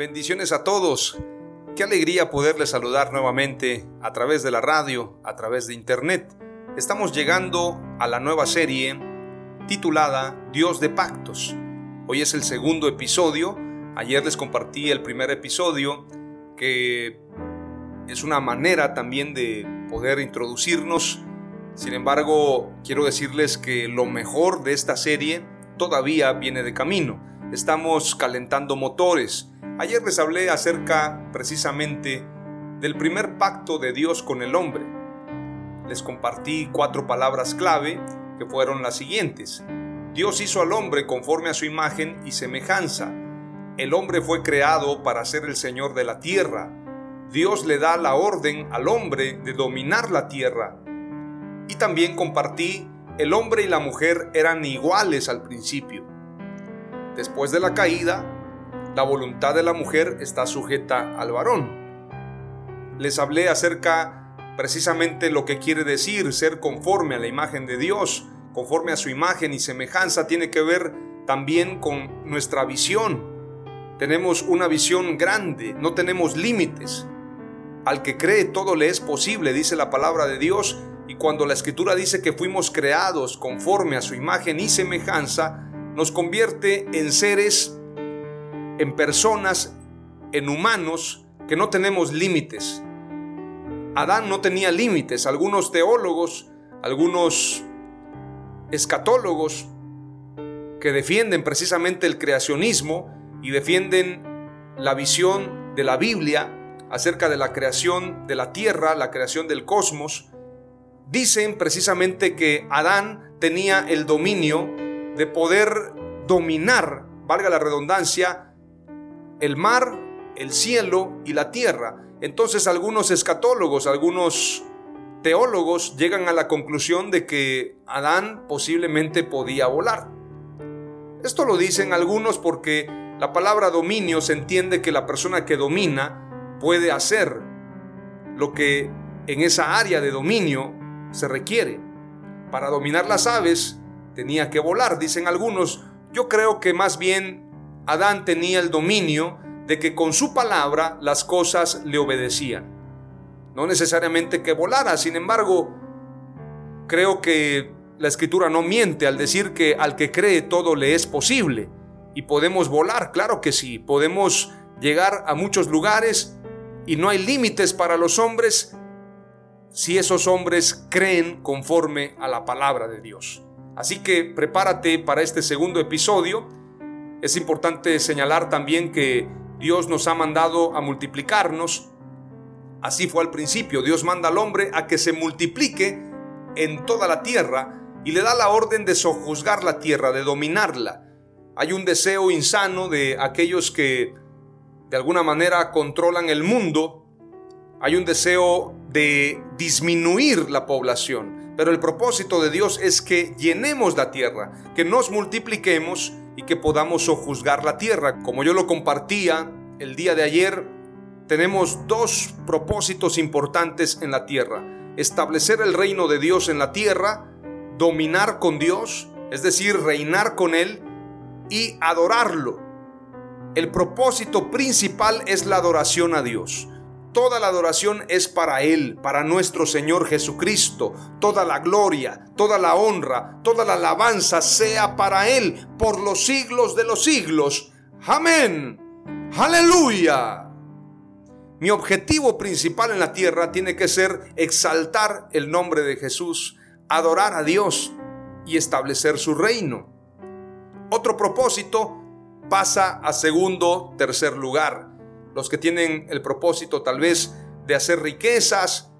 Bendiciones a todos. Qué alegría poderles saludar nuevamente a través de la radio, a través de internet. Estamos llegando a la nueva serie titulada Dios de Pactos. Hoy es el segundo episodio. Ayer les compartí el primer episodio que es una manera también de poder introducirnos. Sin embargo, quiero decirles que lo mejor de esta serie todavía viene de camino. Estamos calentando motores Ayer les hablé acerca precisamente del primer pacto de Dios con el hombre. Les compartí cuatro palabras clave que fueron las siguientes. Dios hizo al hombre conforme a su imagen y semejanza. El hombre fue creado para ser el Señor de la tierra. Dios le da la orden al hombre de dominar la tierra. Y también compartí, el hombre y la mujer eran iguales al principio. Después de la caída, la voluntad de la mujer está sujeta al varón. Les hablé acerca precisamente lo que quiere decir ser conforme a la imagen de Dios, conforme a su imagen y semejanza, tiene que ver también con nuestra visión. Tenemos una visión grande, no tenemos límites. Al que cree todo le es posible, dice la palabra de Dios, y cuando la escritura dice que fuimos creados conforme a su imagen y semejanza, nos convierte en seres en personas, en humanos, que no tenemos límites. Adán no tenía límites. Algunos teólogos, algunos escatólogos que defienden precisamente el creacionismo y defienden la visión de la Biblia acerca de la creación de la tierra, la creación del cosmos, dicen precisamente que Adán tenía el dominio de poder dominar, valga la redundancia, el mar, el cielo y la tierra. Entonces algunos escatólogos, algunos teólogos llegan a la conclusión de que Adán posiblemente podía volar. Esto lo dicen algunos porque la palabra dominio se entiende que la persona que domina puede hacer lo que en esa área de dominio se requiere. Para dominar las aves tenía que volar, dicen algunos. Yo creo que más bien Adán tenía el dominio de que con su palabra las cosas le obedecían. No necesariamente que volara, sin embargo, creo que la escritura no miente al decir que al que cree todo le es posible. Y podemos volar, claro que sí, podemos llegar a muchos lugares y no hay límites para los hombres si esos hombres creen conforme a la palabra de Dios. Así que prepárate para este segundo episodio es importante señalar también que Dios nos ha mandado a multiplicarnos. Así fue al principio. Dios manda al hombre a que se multiplique en toda la tierra y le da la orden de sojuzgar la tierra, de dominarla. Hay un deseo insano de aquellos que de alguna manera controlan el mundo. Hay un deseo de disminuir la población. Pero el propósito de Dios es que llenemos la tierra, que nos multipliquemos y que podamos sojuzgar la tierra. Como yo lo compartía el día de ayer, tenemos dos propósitos importantes en la tierra. Establecer el reino de Dios en la tierra, dominar con Dios, es decir, reinar con Él y adorarlo. el propósito principal es la adoración a Dios. Toda la adoración es para Él, para nuestro Señor Jesucristo. Toda la gloria, toda la honra, toda la alabanza sea para Él por los siglos de los siglos. Amén. Aleluya. Mi objetivo principal en la tierra tiene que ser exaltar el nombre de Jesús, adorar a Dios y establecer su reino. Otro propósito pasa a segundo, tercer lugar los que tienen el propósito tal vez de hacer riquezas,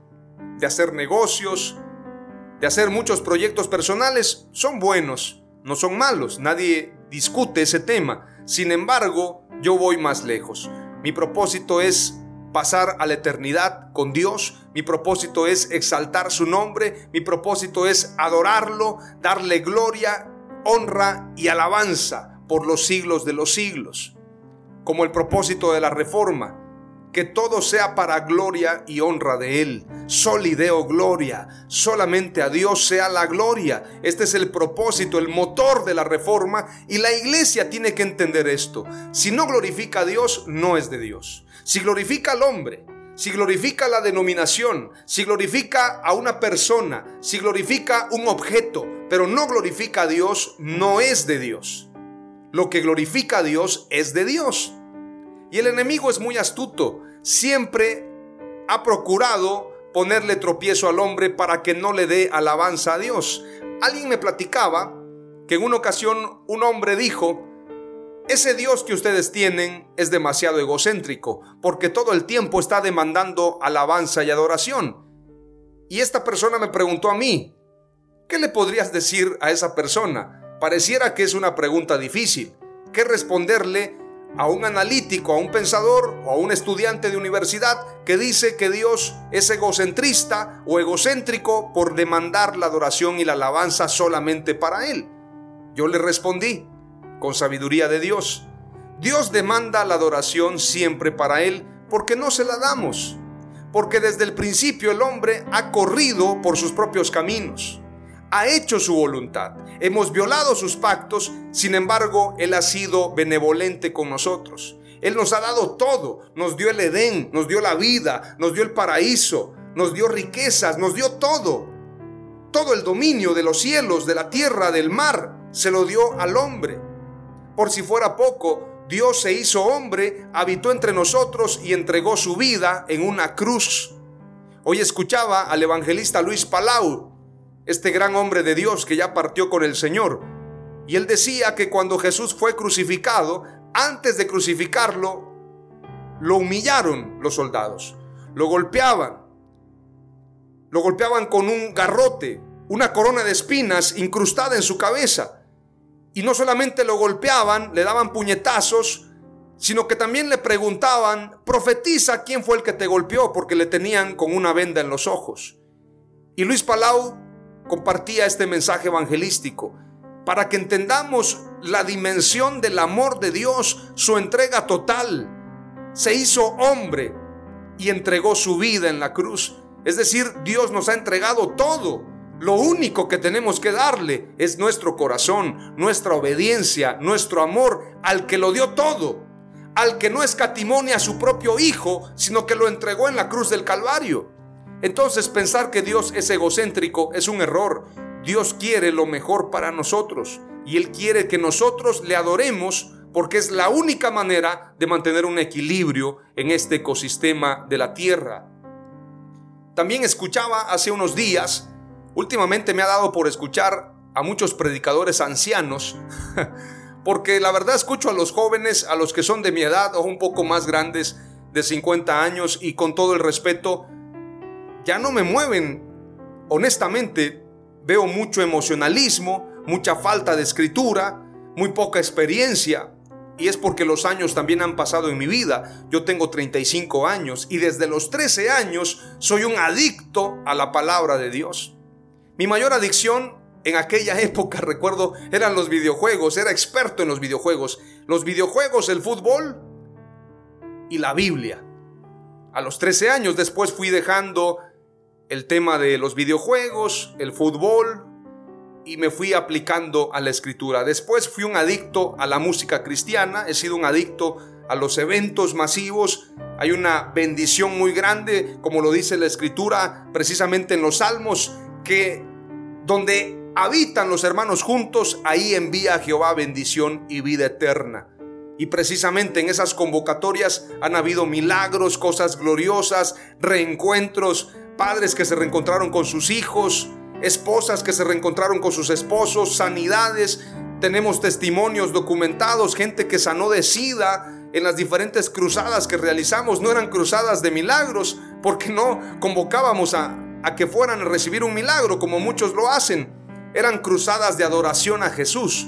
de hacer negocios, de hacer muchos proyectos personales, son buenos, no son malos, nadie discute ese tema. Sin embargo, yo voy más lejos. Mi propósito es pasar a la eternidad con Dios. Mi propósito es exaltar su nombre. Mi propósito es adorarlo, darle gloria, honra y alabanza por los siglos de los siglos como el propósito de la reforma, que todo sea para gloria y honra de Él. Solideo gloria, solamente a Dios sea la gloria. Este es el propósito, el motor de la reforma y la iglesia tiene que entender esto. Si no glorifica a Dios, no es de Dios. Si glorifica al hombre, si glorifica la denominación, si glorifica a una persona, si glorifica un objeto, pero no glorifica a Dios, no es de Dios. Lo que glorifica a Dios es de Dios. Y el enemigo es muy astuto. Siempre ha procurado ponerle tropiezo al hombre para que no le dé alabanza a Dios. Alguien me platicaba que en una ocasión un hombre dijo, ese Dios que ustedes tienen es demasiado egocéntrico, porque todo el tiempo está demandando alabanza y adoración. Y esta persona me preguntó a mí, ¿qué le podrías decir a esa persona? Pareciera que es una pregunta difícil. ¿Qué responderle a un analítico, a un pensador o a un estudiante de universidad que dice que Dios es egocentrista o egocéntrico por demandar la adoración y la alabanza solamente para Él? Yo le respondí, con sabiduría de Dios, Dios demanda la adoración siempre para Él porque no se la damos, porque desde el principio el hombre ha corrido por sus propios caminos ha hecho su voluntad. Hemos violado sus pactos, sin embargo, Él ha sido benevolente con nosotros. Él nos ha dado todo, nos dio el Edén, nos dio la vida, nos dio el paraíso, nos dio riquezas, nos dio todo. Todo el dominio de los cielos, de la tierra, del mar, se lo dio al hombre. Por si fuera poco, Dios se hizo hombre, habitó entre nosotros y entregó su vida en una cruz. Hoy escuchaba al evangelista Luis Palau este gran hombre de Dios que ya partió con el Señor. Y él decía que cuando Jesús fue crucificado, antes de crucificarlo, lo humillaron los soldados, lo golpeaban, lo golpeaban con un garrote, una corona de espinas incrustada en su cabeza. Y no solamente lo golpeaban, le daban puñetazos, sino que también le preguntaban, profetiza quién fue el que te golpeó, porque le tenían con una venda en los ojos. Y Luis Palau compartía este mensaje evangelístico para que entendamos la dimensión del amor de Dios, su entrega total. Se hizo hombre y entregó su vida en la cruz. Es decir, Dios nos ha entregado todo. Lo único que tenemos que darle es nuestro corazón, nuestra obediencia, nuestro amor al que lo dio todo, al que no escatimonia a su propio Hijo, sino que lo entregó en la cruz del Calvario. Entonces pensar que Dios es egocéntrico es un error. Dios quiere lo mejor para nosotros y Él quiere que nosotros le adoremos porque es la única manera de mantener un equilibrio en este ecosistema de la tierra. También escuchaba hace unos días, últimamente me ha dado por escuchar a muchos predicadores ancianos, porque la verdad escucho a los jóvenes, a los que son de mi edad o un poco más grandes, de 50 años, y con todo el respeto, ya no me mueven. Honestamente, veo mucho emocionalismo, mucha falta de escritura, muy poca experiencia. Y es porque los años también han pasado en mi vida. Yo tengo 35 años y desde los 13 años soy un adicto a la palabra de Dios. Mi mayor adicción en aquella época, recuerdo, eran los videojuegos. Era experto en los videojuegos. Los videojuegos, el fútbol y la Biblia. A los 13 años después fui dejando el tema de los videojuegos, el fútbol, y me fui aplicando a la escritura. Después fui un adicto a la música cristiana, he sido un adicto a los eventos masivos. Hay una bendición muy grande, como lo dice la escritura, precisamente en los salmos, que donde habitan los hermanos juntos, ahí envía a Jehová bendición y vida eterna. Y precisamente en esas convocatorias han habido milagros, cosas gloriosas, reencuentros, padres que se reencontraron con sus hijos, esposas que se reencontraron con sus esposos, sanidades. Tenemos testimonios documentados, gente que sanó de sida en las diferentes cruzadas que realizamos. No eran cruzadas de milagros, porque no convocábamos a, a que fueran a recibir un milagro como muchos lo hacen. Eran cruzadas de adoración a Jesús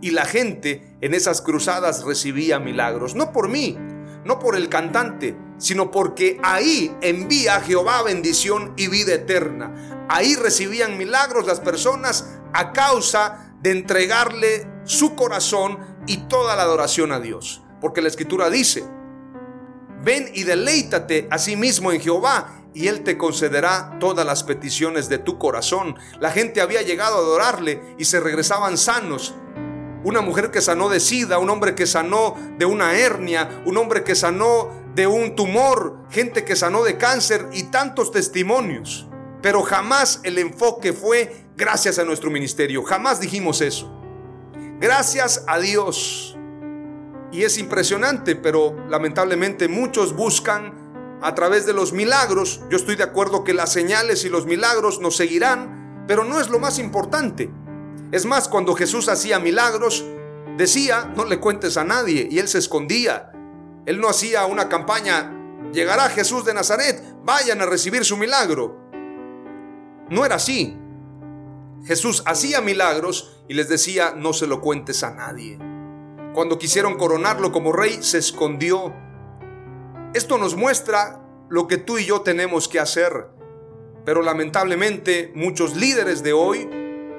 y la gente en esas cruzadas recibía milagros, no por mí, no por el cantante, sino porque ahí envía Jehová bendición y vida eterna. Ahí recibían milagros las personas a causa de entregarle su corazón y toda la adoración a Dios. Porque la escritura dice, ven y deleítate a sí mismo en Jehová y Él te concederá todas las peticiones de tu corazón. La gente había llegado a adorarle y se regresaban sanos una mujer que sanó de sida, un hombre que sanó de una hernia, un hombre que sanó de un tumor, gente que sanó de cáncer y tantos testimonios. Pero jamás el enfoque fue gracias a nuestro ministerio, jamás dijimos eso. Gracias a Dios. Y es impresionante, pero lamentablemente muchos buscan a través de los milagros. Yo estoy de acuerdo que las señales y los milagros nos seguirán, pero no es lo más importante. Es más, cuando Jesús hacía milagros, decía, no le cuentes a nadie, y él se escondía. Él no hacía una campaña, llegará Jesús de Nazaret, vayan a recibir su milagro. No era así. Jesús hacía milagros y les decía, no se lo cuentes a nadie. Cuando quisieron coronarlo como rey, se escondió. Esto nos muestra lo que tú y yo tenemos que hacer. Pero lamentablemente muchos líderes de hoy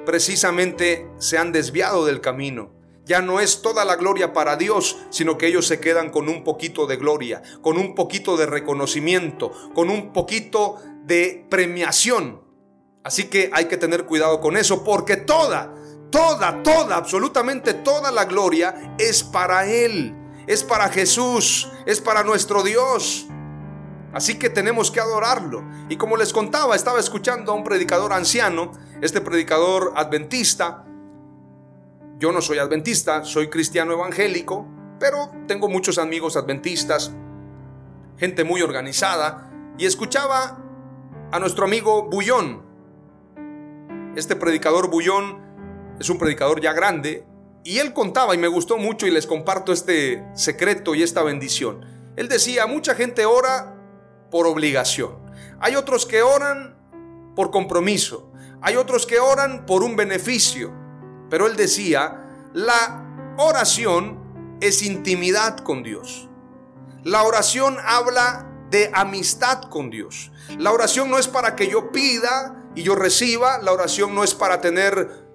precisamente se han desviado del camino. Ya no es toda la gloria para Dios, sino que ellos se quedan con un poquito de gloria, con un poquito de reconocimiento, con un poquito de premiación. Así que hay que tener cuidado con eso, porque toda, toda, toda, absolutamente toda la gloria es para Él, es para Jesús, es para nuestro Dios. Así que tenemos que adorarlo. Y como les contaba, estaba escuchando a un predicador anciano, este predicador adventista. Yo no soy adventista, soy cristiano evangélico, pero tengo muchos amigos adventistas, gente muy organizada, y escuchaba a nuestro amigo Bullón. Este predicador Bullón es un predicador ya grande, y él contaba, y me gustó mucho, y les comparto este secreto y esta bendición. Él decía, mucha gente ora por obligación. Hay otros que oran por compromiso. Hay otros que oran por un beneficio. Pero él decía, la oración es intimidad con Dios. La oración habla de amistad con Dios. La oración no es para que yo pida y yo reciba. La oración no es para tener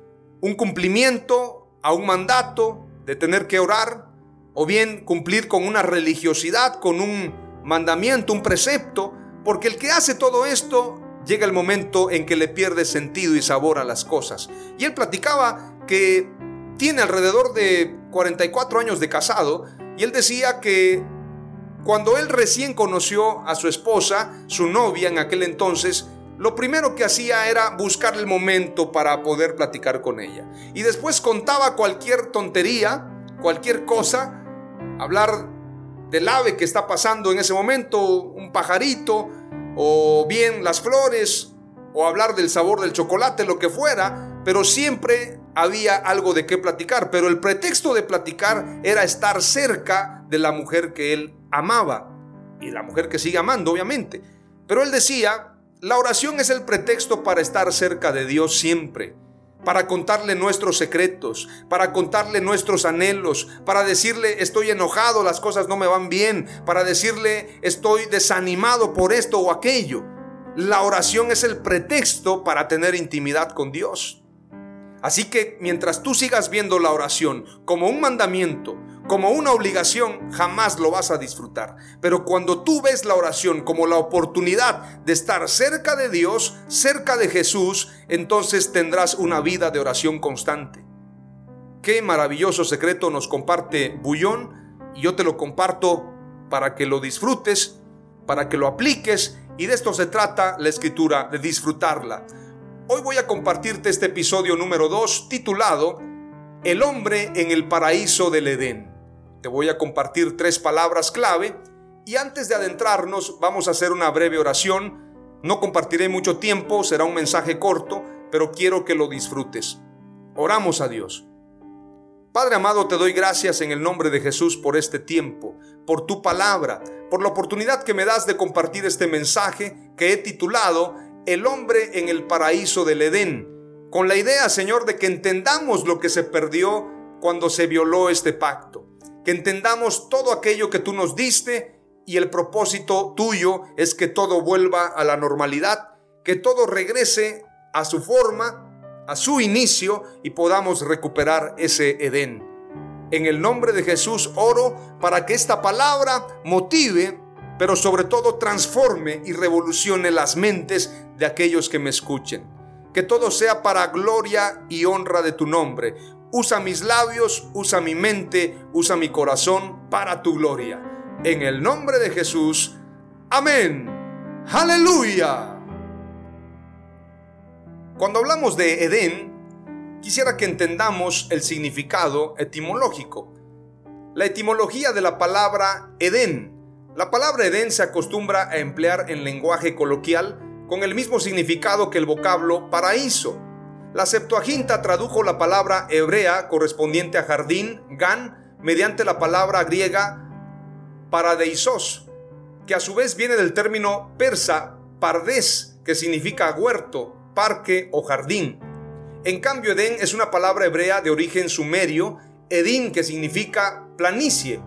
un cumplimiento a un mandato de tener que orar o bien cumplir con una religiosidad, con un mandamiento, un precepto, porque el que hace todo esto llega el momento en que le pierde sentido y sabor a las cosas. Y él platicaba que tiene alrededor de 44 años de casado y él decía que cuando él recién conoció a su esposa, su novia en aquel entonces, lo primero que hacía era buscar el momento para poder platicar con ella. Y después contaba cualquier tontería, cualquier cosa, hablar del ave que está pasando en ese momento, un pajarito, o bien las flores, o hablar del sabor del chocolate, lo que fuera, pero siempre había algo de qué platicar. Pero el pretexto de platicar era estar cerca de la mujer que él amaba, y la mujer que sigue amando, obviamente. Pero él decía, la oración es el pretexto para estar cerca de Dios siempre para contarle nuestros secretos, para contarle nuestros anhelos, para decirle estoy enojado, las cosas no me van bien, para decirle estoy desanimado por esto o aquello. La oración es el pretexto para tener intimidad con Dios. Así que mientras tú sigas viendo la oración como un mandamiento, como una obligación, jamás lo vas a disfrutar. Pero cuando tú ves la oración como la oportunidad de estar cerca de Dios, cerca de Jesús, entonces tendrás una vida de oración constante. Qué maravilloso secreto nos comparte Bullón y yo te lo comparto para que lo disfrutes, para que lo apliques y de esto se trata la escritura, de disfrutarla. Hoy voy a compartirte este episodio número 2 titulado El hombre en el paraíso del Edén. Voy a compartir tres palabras clave y antes de adentrarnos vamos a hacer una breve oración. No compartiré mucho tiempo, será un mensaje corto, pero quiero que lo disfrutes. Oramos a Dios. Padre amado, te doy gracias en el nombre de Jesús por este tiempo, por tu palabra, por la oportunidad que me das de compartir este mensaje que he titulado El hombre en el paraíso del Edén, con la idea, Señor, de que entendamos lo que se perdió cuando se violó este pacto que entendamos todo aquello que tú nos diste y el propósito tuyo es que todo vuelva a la normalidad, que todo regrese a su forma, a su inicio y podamos recuperar ese Edén. En el nombre de Jesús oro para que esta palabra motive, pero sobre todo transforme y revolucione las mentes de aquellos que me escuchen. Que todo sea para gloria y honra de tu nombre. Usa mis labios, usa mi mente, usa mi corazón para tu gloria. En el nombre de Jesús. Amén. Aleluya. Cuando hablamos de Edén, quisiera que entendamos el significado etimológico. La etimología de la palabra Edén. La palabra Edén se acostumbra a emplear en lenguaje coloquial con el mismo significado que el vocablo paraíso. La Septuaginta tradujo la palabra hebrea correspondiente a jardín, gan, mediante la palabra griega paradeisos, que a su vez viene del término persa pardes, que significa huerto, parque o jardín. En cambio, Edén es una palabra hebrea de origen sumerio, Edín, que significa planicie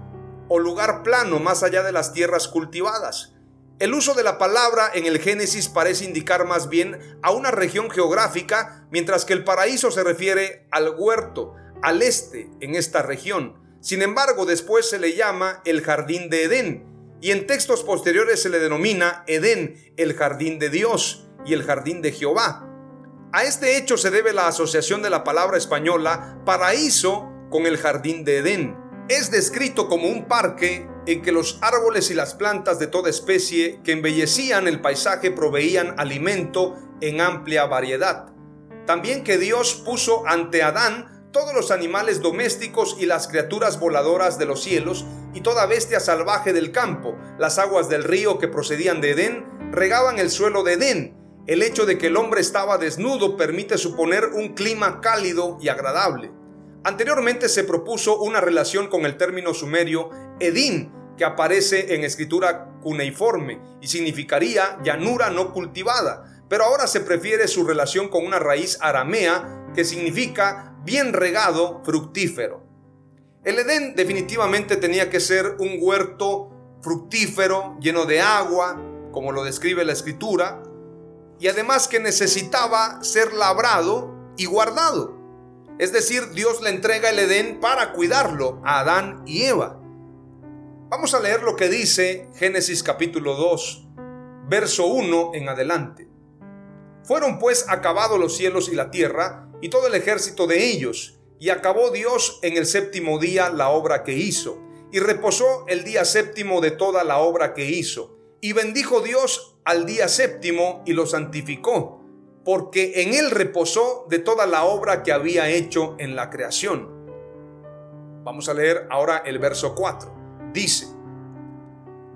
o lugar plano más allá de las tierras cultivadas. El uso de la palabra en el Génesis parece indicar más bien a una región geográfica, mientras que el paraíso se refiere al huerto, al este, en esta región. Sin embargo, después se le llama el jardín de Edén, y en textos posteriores se le denomina Edén, el jardín de Dios y el jardín de Jehová. A este hecho se debe la asociación de la palabra española paraíso con el jardín de Edén. Es descrito como un parque en que los árboles y las plantas de toda especie que embellecían el paisaje proveían alimento en amplia variedad. También que Dios puso ante Adán todos los animales domésticos y las criaturas voladoras de los cielos y toda bestia salvaje del campo. Las aguas del río que procedían de Edén regaban el suelo de Edén. El hecho de que el hombre estaba desnudo permite suponer un clima cálido y agradable. Anteriormente se propuso una relación con el término sumerio Edín, que aparece en escritura cuneiforme y significaría llanura no cultivada, pero ahora se prefiere su relación con una raíz aramea que significa bien regado, fructífero. El Edén definitivamente tenía que ser un huerto fructífero, lleno de agua, como lo describe la escritura, y además que necesitaba ser labrado y guardado. Es decir, Dios le entrega el Edén para cuidarlo a Adán y Eva. Vamos a leer lo que dice Génesis capítulo 2, verso 1 en adelante. Fueron pues acabados los cielos y la tierra y todo el ejército de ellos, y acabó Dios en el séptimo día la obra que hizo, y reposó el día séptimo de toda la obra que hizo, y bendijo Dios al día séptimo y lo santificó, porque en él reposó de toda la obra que había hecho en la creación. Vamos a leer ahora el verso 4 dice,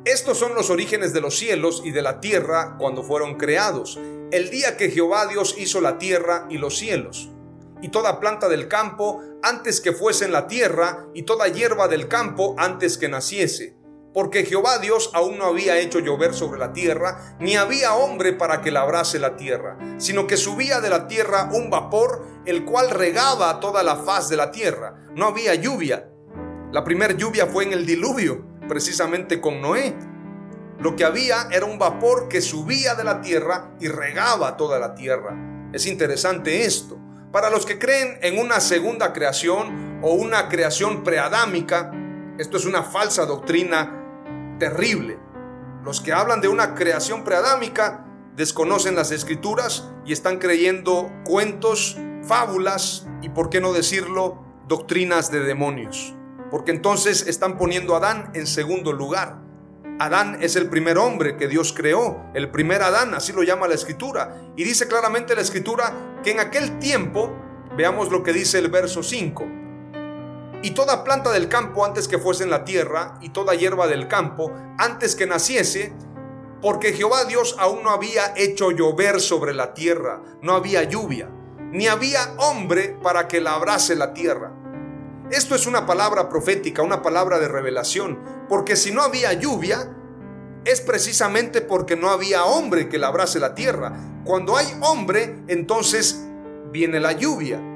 estos son los orígenes de los cielos y de la tierra cuando fueron creados, el día que Jehová Dios hizo la tierra y los cielos, y toda planta del campo antes que fuese en la tierra, y toda hierba del campo antes que naciese, porque Jehová Dios aún no había hecho llover sobre la tierra, ni había hombre para que labrase la tierra, sino que subía de la tierra un vapor, el cual regaba toda la faz de la tierra. No había lluvia, la primera lluvia fue en el diluvio, precisamente con Noé. Lo que había era un vapor que subía de la tierra y regaba toda la tierra. Es interesante esto. Para los que creen en una segunda creación o una creación preadámica, Esto es una falsa doctrina terrible. Los que hablan de una creación preadámica desconocen las escrituras y están creyendo cuentos, fábulas y, por qué no decirlo, doctrinas de demonios. Porque entonces están poniendo a Adán en segundo lugar. Adán es el primer hombre que Dios creó, el primer Adán, así lo llama la escritura. Y dice claramente la escritura que en aquel tiempo, veamos lo que dice el verso 5, y toda planta del campo antes que fuese en la tierra, y toda hierba del campo antes que naciese, porque Jehová Dios aún no había hecho llover sobre la tierra, no había lluvia, ni había hombre para que labrase la tierra. Esto es una palabra profética, una palabra de revelación, porque si no había lluvia, es precisamente porque no había hombre que labrase la tierra. Cuando hay hombre, entonces viene la lluvia.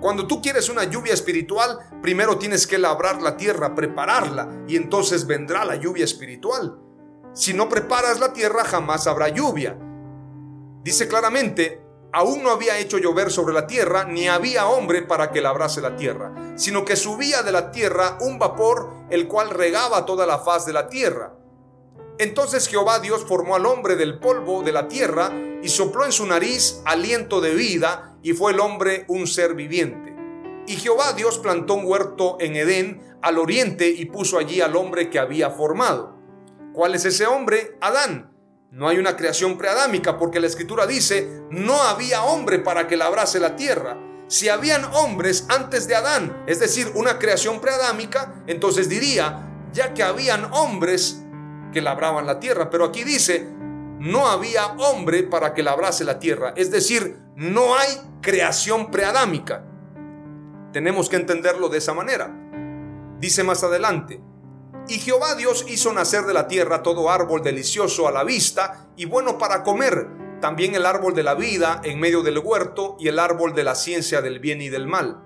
Cuando tú quieres una lluvia espiritual, primero tienes que labrar la tierra, prepararla, y entonces vendrá la lluvia espiritual. Si no preparas la tierra, jamás habrá lluvia. Dice claramente, aún no había hecho llover sobre la tierra, ni había hombre para que labrase la tierra, sino que subía de la tierra un vapor, el cual regaba toda la faz de la tierra. Entonces Jehová Dios formó al hombre del polvo de la tierra y sopló en su nariz aliento de vida, y fue el hombre un ser viviente. Y Jehová Dios plantó un huerto en Edén al oriente y puso allí al hombre que había formado. ¿Cuál es ese hombre? Adán no hay una creación preadámica porque la escritura dice, no había hombre para que labrase la tierra. Si habían hombres antes de Adán, es decir, una creación preadámica, entonces diría, ya que habían hombres que labraban la tierra. Pero aquí dice, no había hombre para que labrase la tierra. Es decir, no hay creación preadámica. Tenemos que entenderlo de esa manera. Dice más adelante, y Jehová Dios hizo nacer de la tierra todo árbol delicioso a la vista y bueno para comer, también el árbol de la vida en medio del huerto y el árbol de la ciencia del bien y del mal.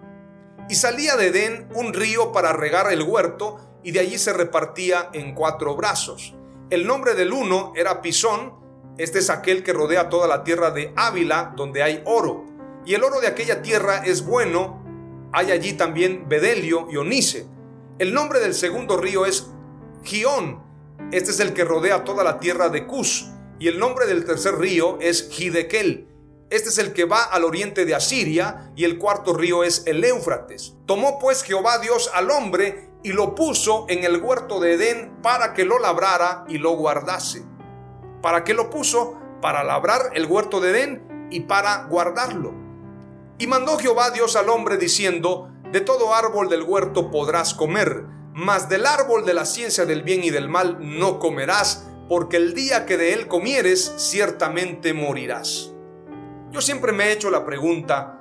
Y salía de Edén un río para regar el huerto y de allí se repartía en cuatro brazos. El nombre del uno era Pisón, este es aquel que rodea toda la tierra de Ávila donde hay oro. Y el oro de aquella tierra es bueno, hay allí también bedelio y onice. El nombre del segundo río es Gión. Este es el que rodea toda la tierra de Cus. Y el nombre del tercer río es Gidekel. Este es el que va al oriente de Asiria y el cuarto río es el Éufrates. Tomó pues Jehová Dios al hombre y lo puso en el huerto de Edén para que lo labrara y lo guardase. ¿Para qué lo puso? Para labrar el huerto de Edén y para guardarlo. Y mandó Jehová Dios al hombre diciendo, de todo árbol del huerto podrás comer, mas del árbol de la ciencia del bien y del mal no comerás, porque el día que de él comieres, ciertamente morirás. Yo siempre me he hecho la pregunta,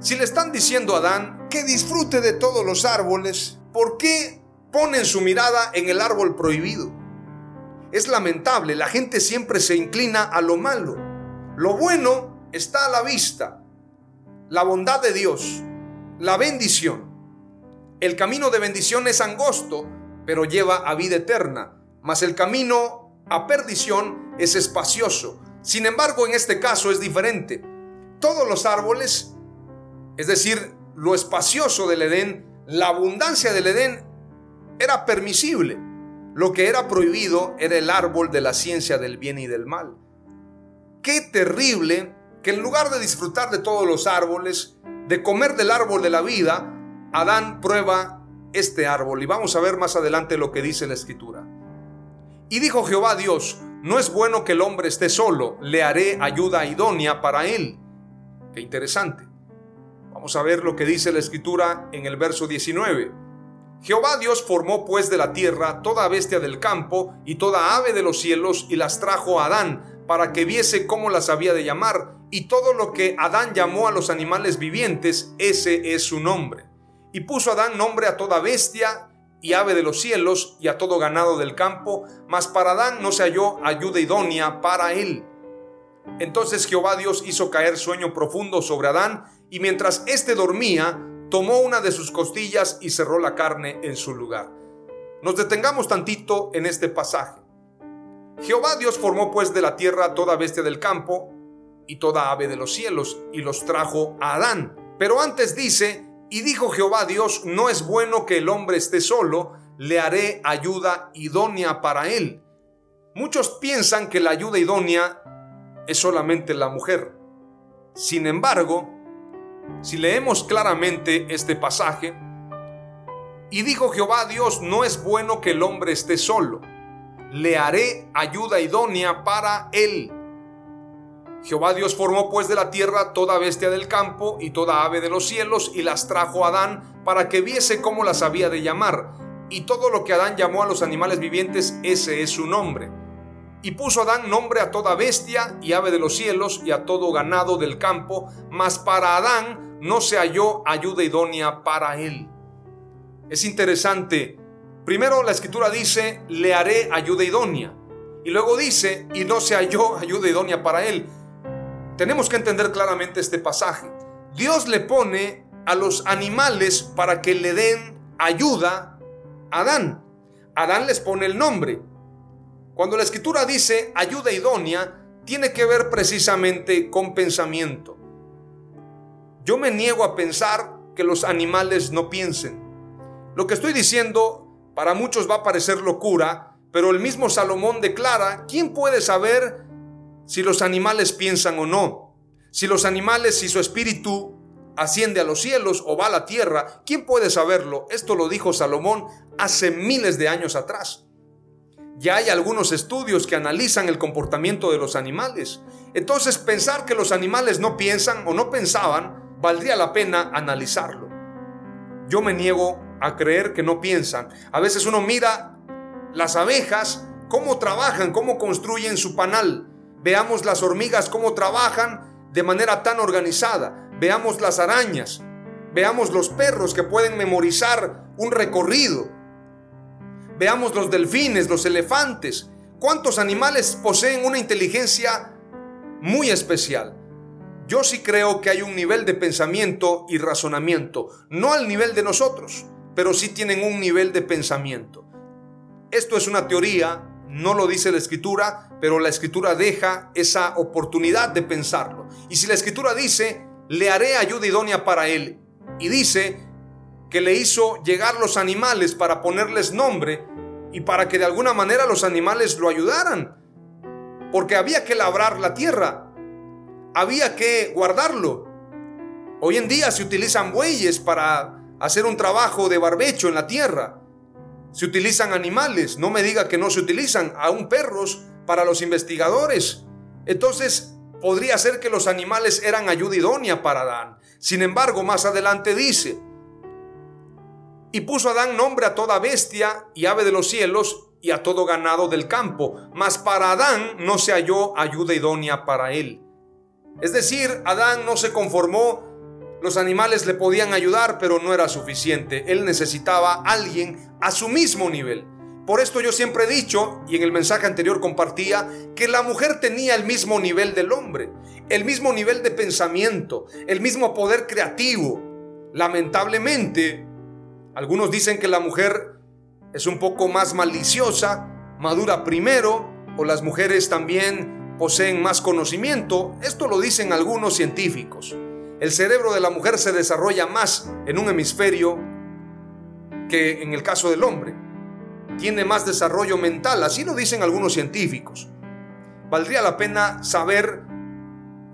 si le están diciendo a Adán que disfrute de todos los árboles, ¿por qué ponen su mirada en el árbol prohibido? Es lamentable, la gente siempre se inclina a lo malo. Lo bueno está a la vista, la bondad de Dios, la bendición. El camino de bendición es angosto, pero lleva a vida eterna, mas el camino a perdición es espacioso. Sin embargo, en este caso es diferente. Todos los árboles, es decir, lo espacioso del Edén, la abundancia del Edén, era permisible. Lo que era prohibido era el árbol de la ciencia del bien y del mal. Qué terrible que en lugar de disfrutar de todos los árboles, de comer del árbol de la vida, Adán prueba este árbol y vamos a ver más adelante lo que dice la escritura. Y dijo Jehová Dios, no es bueno que el hombre esté solo, le haré ayuda idónea para él. Qué interesante. Vamos a ver lo que dice la escritura en el verso 19. Jehová Dios formó pues de la tierra toda bestia del campo y toda ave de los cielos y las trajo a Adán para que viese cómo las había de llamar y todo lo que Adán llamó a los animales vivientes, ese es su nombre. Y puso Adán nombre a toda bestia y ave de los cielos y a todo ganado del campo, mas para Adán no se halló ayuda idónea para él. Entonces Jehová Dios hizo caer sueño profundo sobre Adán, y mientras éste dormía, tomó una de sus costillas y cerró la carne en su lugar. Nos detengamos tantito en este pasaje. Jehová Dios formó pues de la tierra toda bestia del campo, y toda ave de los cielos, y los trajo a Adán. Pero antes dice, Y dijo Jehová Dios, no es bueno que el hombre esté solo, le haré ayuda idónea para él. Muchos piensan que la ayuda idónea es solamente la mujer. Sin embargo, si leemos claramente este pasaje, y dijo Jehová Dios, no es bueno que el hombre esté solo, le haré ayuda idónea para él. Jehová Dios formó pues de la tierra toda bestia del campo y toda ave de los cielos y las trajo a Adán para que viese cómo las había de llamar. Y todo lo que Adán llamó a los animales vivientes, ese es su nombre. Y puso Adán nombre a toda bestia y ave de los cielos y a todo ganado del campo, mas para Adán no se halló ayuda idónea para él. Es interesante. Primero la escritura dice, le haré ayuda idónea. Y luego dice, y no se halló ayuda idónea para él tenemos que entender claramente este pasaje. Dios le pone a los animales para que le den ayuda a Adán. Adán les pone el nombre. Cuando la escritura dice ayuda idónea, tiene que ver precisamente con pensamiento. Yo me niego a pensar que los animales no piensen. Lo que estoy diciendo para muchos va a parecer locura, pero el mismo Salomón declara, ¿quién puede saber si los animales piensan o no. Si los animales, si su espíritu asciende a los cielos o va a la tierra, ¿quién puede saberlo? Esto lo dijo Salomón hace miles de años atrás. Ya hay algunos estudios que analizan el comportamiento de los animales. Entonces pensar que los animales no piensan o no pensaban, valdría la pena analizarlo. Yo me niego a creer que no piensan. A veces uno mira las abejas, cómo trabajan, cómo construyen su panal. Veamos las hormigas cómo trabajan de manera tan organizada. Veamos las arañas. Veamos los perros que pueden memorizar un recorrido. Veamos los delfines, los elefantes. ¿Cuántos animales poseen una inteligencia muy especial? Yo sí creo que hay un nivel de pensamiento y razonamiento, no al nivel de nosotros, pero sí tienen un nivel de pensamiento. Esto es una teoría no lo dice la escritura, pero la escritura deja esa oportunidad de pensarlo. Y si la escritura dice, le haré ayuda idónea para él, y dice que le hizo llegar los animales para ponerles nombre y para que de alguna manera los animales lo ayudaran, porque había que labrar la tierra, había que guardarlo. Hoy en día se utilizan bueyes para hacer un trabajo de barbecho en la tierra. Se utilizan animales, no me diga que no se utilizan, aún perros para los investigadores. Entonces, podría ser que los animales eran ayuda idónea para Adán. Sin embargo, más adelante dice, y puso Adán nombre a toda bestia y ave de los cielos y a todo ganado del campo, mas para Adán no se halló ayuda idónea para él. Es decir, Adán no se conformó los animales le podían ayudar, pero no era suficiente. Él necesitaba a alguien a su mismo nivel. Por esto yo siempre he dicho, y en el mensaje anterior compartía, que la mujer tenía el mismo nivel del hombre, el mismo nivel de pensamiento, el mismo poder creativo. Lamentablemente, algunos dicen que la mujer es un poco más maliciosa, madura primero, o las mujeres también poseen más conocimiento. Esto lo dicen algunos científicos el cerebro de la mujer se desarrolla más en un hemisferio que en el caso del hombre. Tiene más desarrollo mental, así lo dicen algunos científicos. Valdría la pena saber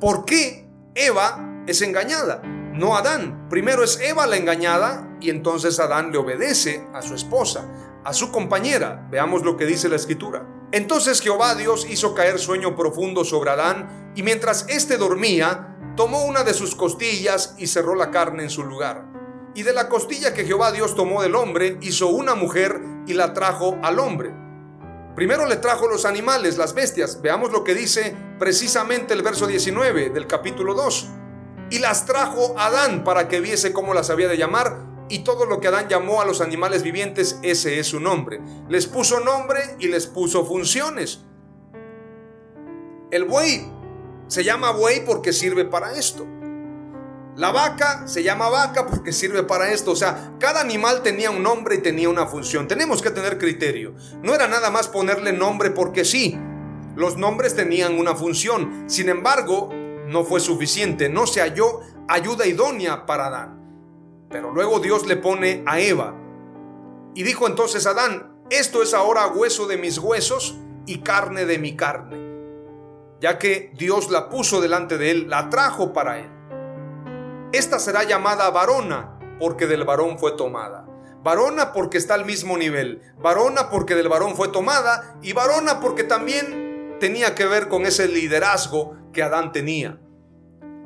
por qué Eva es engañada, no Adán. Primero es Eva la engañada y entonces Adán le obedece a su esposa, a su compañera. Veamos lo que dice la escritura. Entonces Jehová Dios hizo caer sueño profundo sobre Adán y mientras éste dormía, tomó una de sus costillas y cerró la carne en su lugar. Y de la costilla que Jehová Dios tomó del hombre, hizo una mujer y la trajo al hombre. Primero le trajo los animales, las bestias. Veamos lo que dice precisamente el verso 19 del capítulo 2. Y las trajo Adán para que viese cómo las había de llamar. Y todo lo que Adán llamó a los animales vivientes, ese es su nombre. Les puso nombre y les puso funciones. El buey se llama buey porque sirve para esto. La vaca se llama vaca porque sirve para esto. O sea, cada animal tenía un nombre y tenía una función. Tenemos que tener criterio. No era nada más ponerle nombre porque sí. Los nombres tenían una función. Sin embargo, no fue suficiente. No se halló ayuda idónea para Adán. Pero luego Dios le pone a Eva. Y dijo entonces Adán, esto es ahora hueso de mis huesos y carne de mi carne. Ya que Dios la puso delante de él, la trajo para él. Esta será llamada varona, porque del varón fue tomada. Varona porque está al mismo nivel. Varona porque del varón fue tomada. Y varona porque también tenía que ver con ese liderazgo que Adán tenía.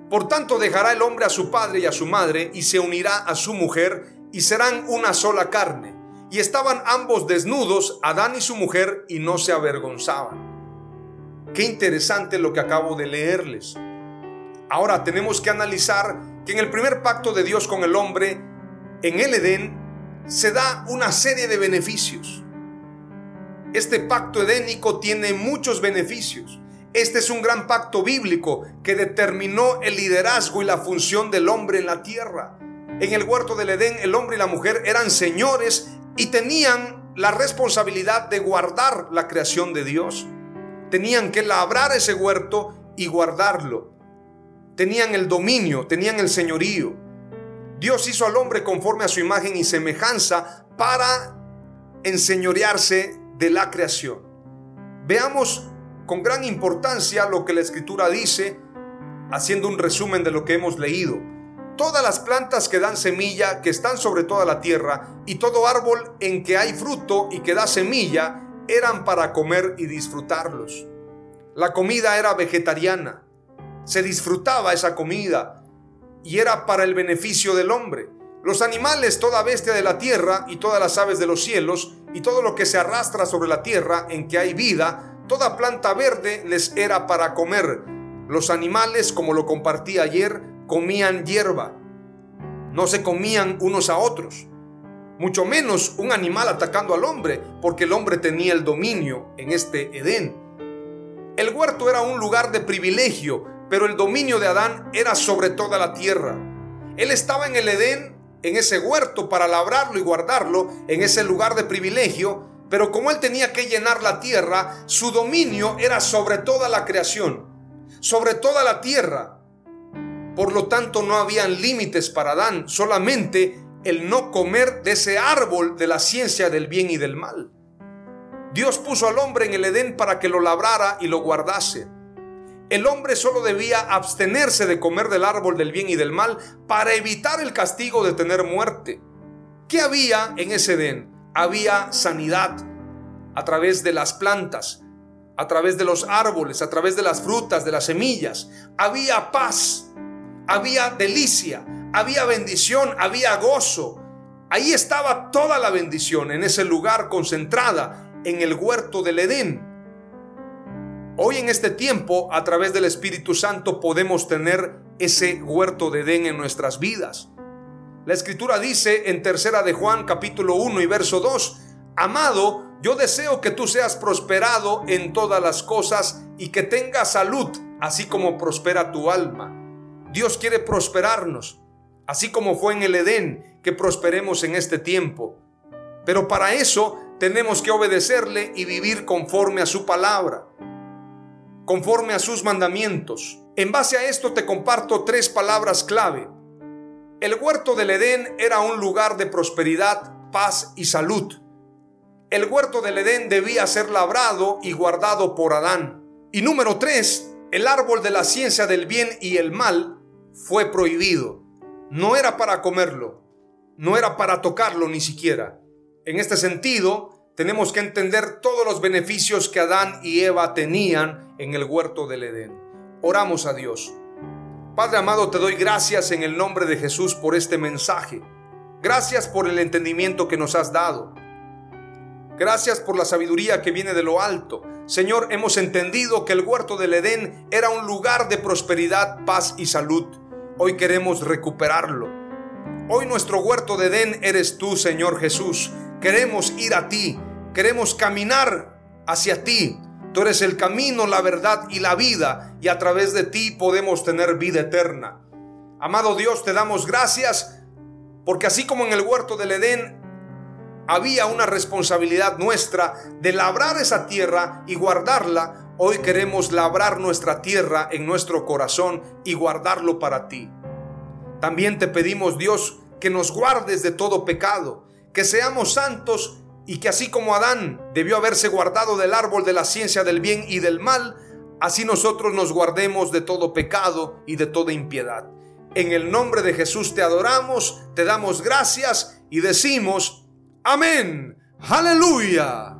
Por tanto dejará el hombre a su padre y a su madre y se unirá a su mujer y serán una sola carne. Y estaban ambos desnudos, Adán y su mujer, y no se avergonzaban. Qué interesante lo que acabo de leerles. Ahora tenemos que analizar que en el primer pacto de Dios con el hombre, en el Edén, se da una serie de beneficios. Este pacto edénico tiene muchos beneficios. Este es un gran pacto bíblico que determinó el liderazgo y la función del hombre en la tierra. En el huerto del Edén el hombre y la mujer eran señores y tenían la responsabilidad de guardar la creación de Dios. Tenían que labrar ese huerto y guardarlo. Tenían el dominio, tenían el señorío. Dios hizo al hombre conforme a su imagen y semejanza para enseñorearse de la creación. Veamos con gran importancia lo que la escritura dice, haciendo un resumen de lo que hemos leído todas las plantas que dan semilla, que están sobre toda la tierra, y todo árbol en que hay fruto y que da semilla, eran para comer y disfrutarlos. La comida era vegetariana, se disfrutaba esa comida y era para el beneficio del hombre. Los animales, toda bestia de la tierra y todas las aves de los cielos y todo lo que se arrastra sobre la tierra en que hay vida, toda planta verde les era para comer. Los animales, como lo compartí ayer, comían hierba, no se comían unos a otros, mucho menos un animal atacando al hombre, porque el hombre tenía el dominio en este Edén. El huerto era un lugar de privilegio, pero el dominio de Adán era sobre toda la tierra. Él estaba en el Edén, en ese huerto, para labrarlo y guardarlo, en ese lugar de privilegio, pero como él tenía que llenar la tierra, su dominio era sobre toda la creación, sobre toda la tierra. Por lo tanto, no habían límites para Adán, solamente el no comer de ese árbol de la ciencia del bien y del mal. Dios puso al hombre en el Edén para que lo labrara y lo guardase. El hombre solo debía abstenerse de comer del árbol del bien y del mal para evitar el castigo de tener muerte. ¿Qué había en ese Edén? Había sanidad a través de las plantas, a través de los árboles, a través de las frutas, de las semillas. Había paz había delicia, había bendición, había gozo. Ahí estaba toda la bendición en ese lugar concentrada en el huerto del Edén. Hoy en este tiempo, a través del Espíritu Santo, podemos tener ese huerto de Edén en nuestras vidas. La escritura dice en tercera de Juan capítulo 1 y verso 2, Amado, yo deseo que tú seas prosperado en todas las cosas y que tengas salud, así como prospera tu alma. Dios quiere prosperarnos, así como fue en el Edén, que prosperemos en este tiempo. Pero para eso tenemos que obedecerle y vivir conforme a su palabra, conforme a sus mandamientos. En base a esto te comparto tres palabras clave. El huerto del Edén era un lugar de prosperidad, paz y salud. El huerto del Edén debía ser labrado y guardado por Adán. Y número tres, el árbol de la ciencia del bien y el mal fue prohibido. No era para comerlo, no era para tocarlo ni siquiera. En este sentido, tenemos que entender todos los beneficios que Adán y Eva tenían en el huerto del Edén. Oramos a Dios. Padre amado, te doy gracias en el nombre de Jesús por este mensaje. Gracias por el entendimiento que nos has dado. Gracias por la sabiduría que viene de lo alto. Señor, hemos entendido que el huerto del Edén era un lugar de prosperidad, paz y salud. Hoy queremos recuperarlo. Hoy nuestro huerto de Edén eres tú, Señor Jesús. Queremos ir a ti. Queremos caminar hacia ti. Tú eres el camino, la verdad y la vida. Y a través de ti podemos tener vida eterna. Amado Dios, te damos gracias porque así como en el huerto del Edén había una responsabilidad nuestra de labrar esa tierra y guardarla, Hoy queremos labrar nuestra tierra en nuestro corazón y guardarlo para ti. También te pedimos, Dios, que nos guardes de todo pecado, que seamos santos y que así como Adán debió haberse guardado del árbol de la ciencia del bien y del mal, así nosotros nos guardemos de todo pecado y de toda impiedad. En el nombre de Jesús te adoramos, te damos gracias y decimos, amén, aleluya.